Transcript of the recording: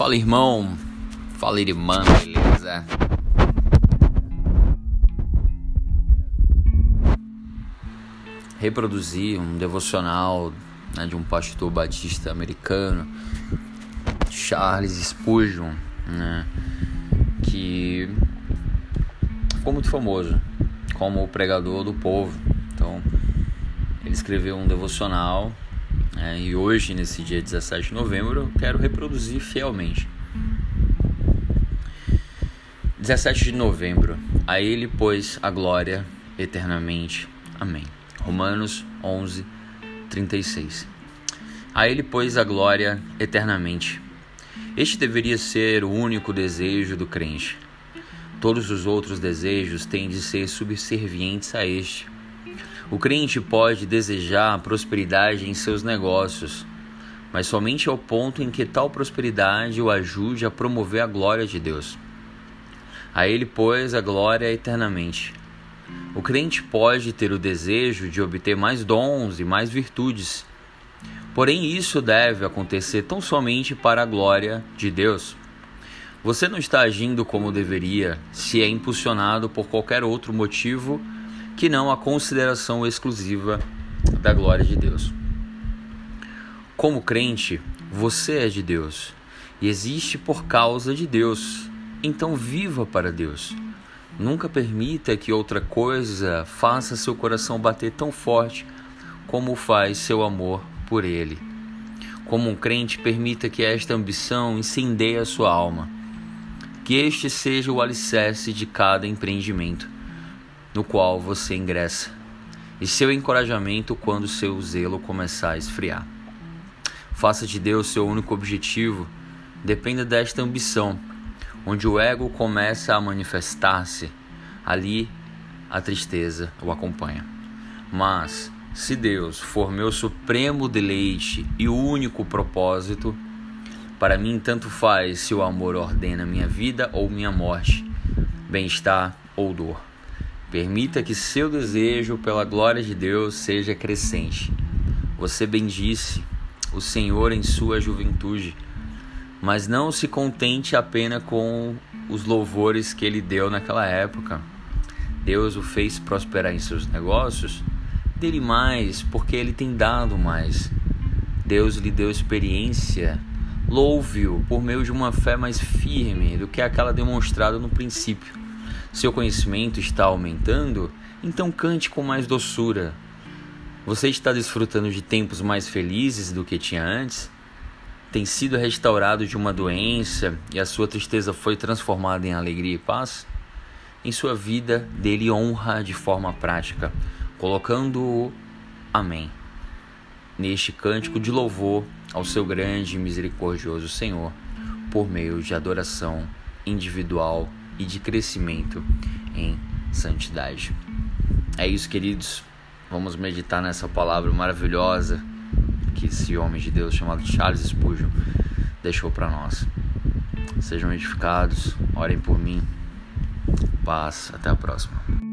Fala irmão, fala irmã, beleza? Reproduzir um devocional né, de um pastor batista americano, Charles Spurgeon, né, que ficou muito famoso como o pregador do povo. Então, ele escreveu um devocional é, e hoje, nesse dia 17 de novembro, eu quero reproduzir fielmente. 17 de novembro, a Ele, pois, a glória eternamente. Amém. Romanos 11, 36. A Ele, pois, a glória eternamente. Este deveria ser o único desejo do crente. Todos os outros desejos têm de ser subservientes a este o crente pode desejar prosperidade em seus negócios, mas somente ao ponto em que tal prosperidade o ajude a promover a glória de Deus. A ele, pois, a glória eternamente. O crente pode ter o desejo de obter mais dons e mais virtudes, porém isso deve acontecer tão somente para a glória de Deus. Você não está agindo como deveria se é impulsionado por qualquer outro motivo que não a consideração exclusiva da glória de Deus. Como crente, você é de Deus e existe por causa de Deus, então viva para Deus. Nunca permita que outra coisa faça seu coração bater tão forte como faz seu amor por Ele. Como um crente, permita que esta ambição incendeie a sua alma, que este seja o alicerce de cada empreendimento no qual você ingressa e seu encorajamento quando seu zelo começar a esfriar. Faça de Deus seu único objetivo, dependa desta ambição, onde o ego começa a manifestar-se, ali a tristeza o acompanha. Mas, se Deus for meu supremo deleite e único propósito, para mim tanto faz se o amor ordena minha vida ou minha morte, bem-estar ou dor. Permita que seu desejo pela glória de Deus seja crescente. Você bendisse o Senhor em sua juventude, mas não se contente apenas com os louvores que ele deu naquela época. Deus o fez prosperar em seus negócios, dele mais, porque ele tem dado mais. Deus lhe deu experiência. Louve-o por meio de uma fé mais firme do que aquela demonstrada no princípio seu conhecimento está aumentando, então cante com mais doçura. Você está desfrutando de tempos mais felizes do que tinha antes? Tem sido restaurado de uma doença e a sua tristeza foi transformada em alegria e paz? Em sua vida, dele honra de forma prática, colocando-o Amém. Neste cântico de louvor ao seu grande e misericordioso Senhor, por meio de adoração individual e de crescimento em santidade. É isso, queridos. Vamos meditar nessa palavra maravilhosa que esse homem de Deus chamado Charles Spurgeon deixou para nós. Sejam edificados, orem por mim. Paz, até a próxima.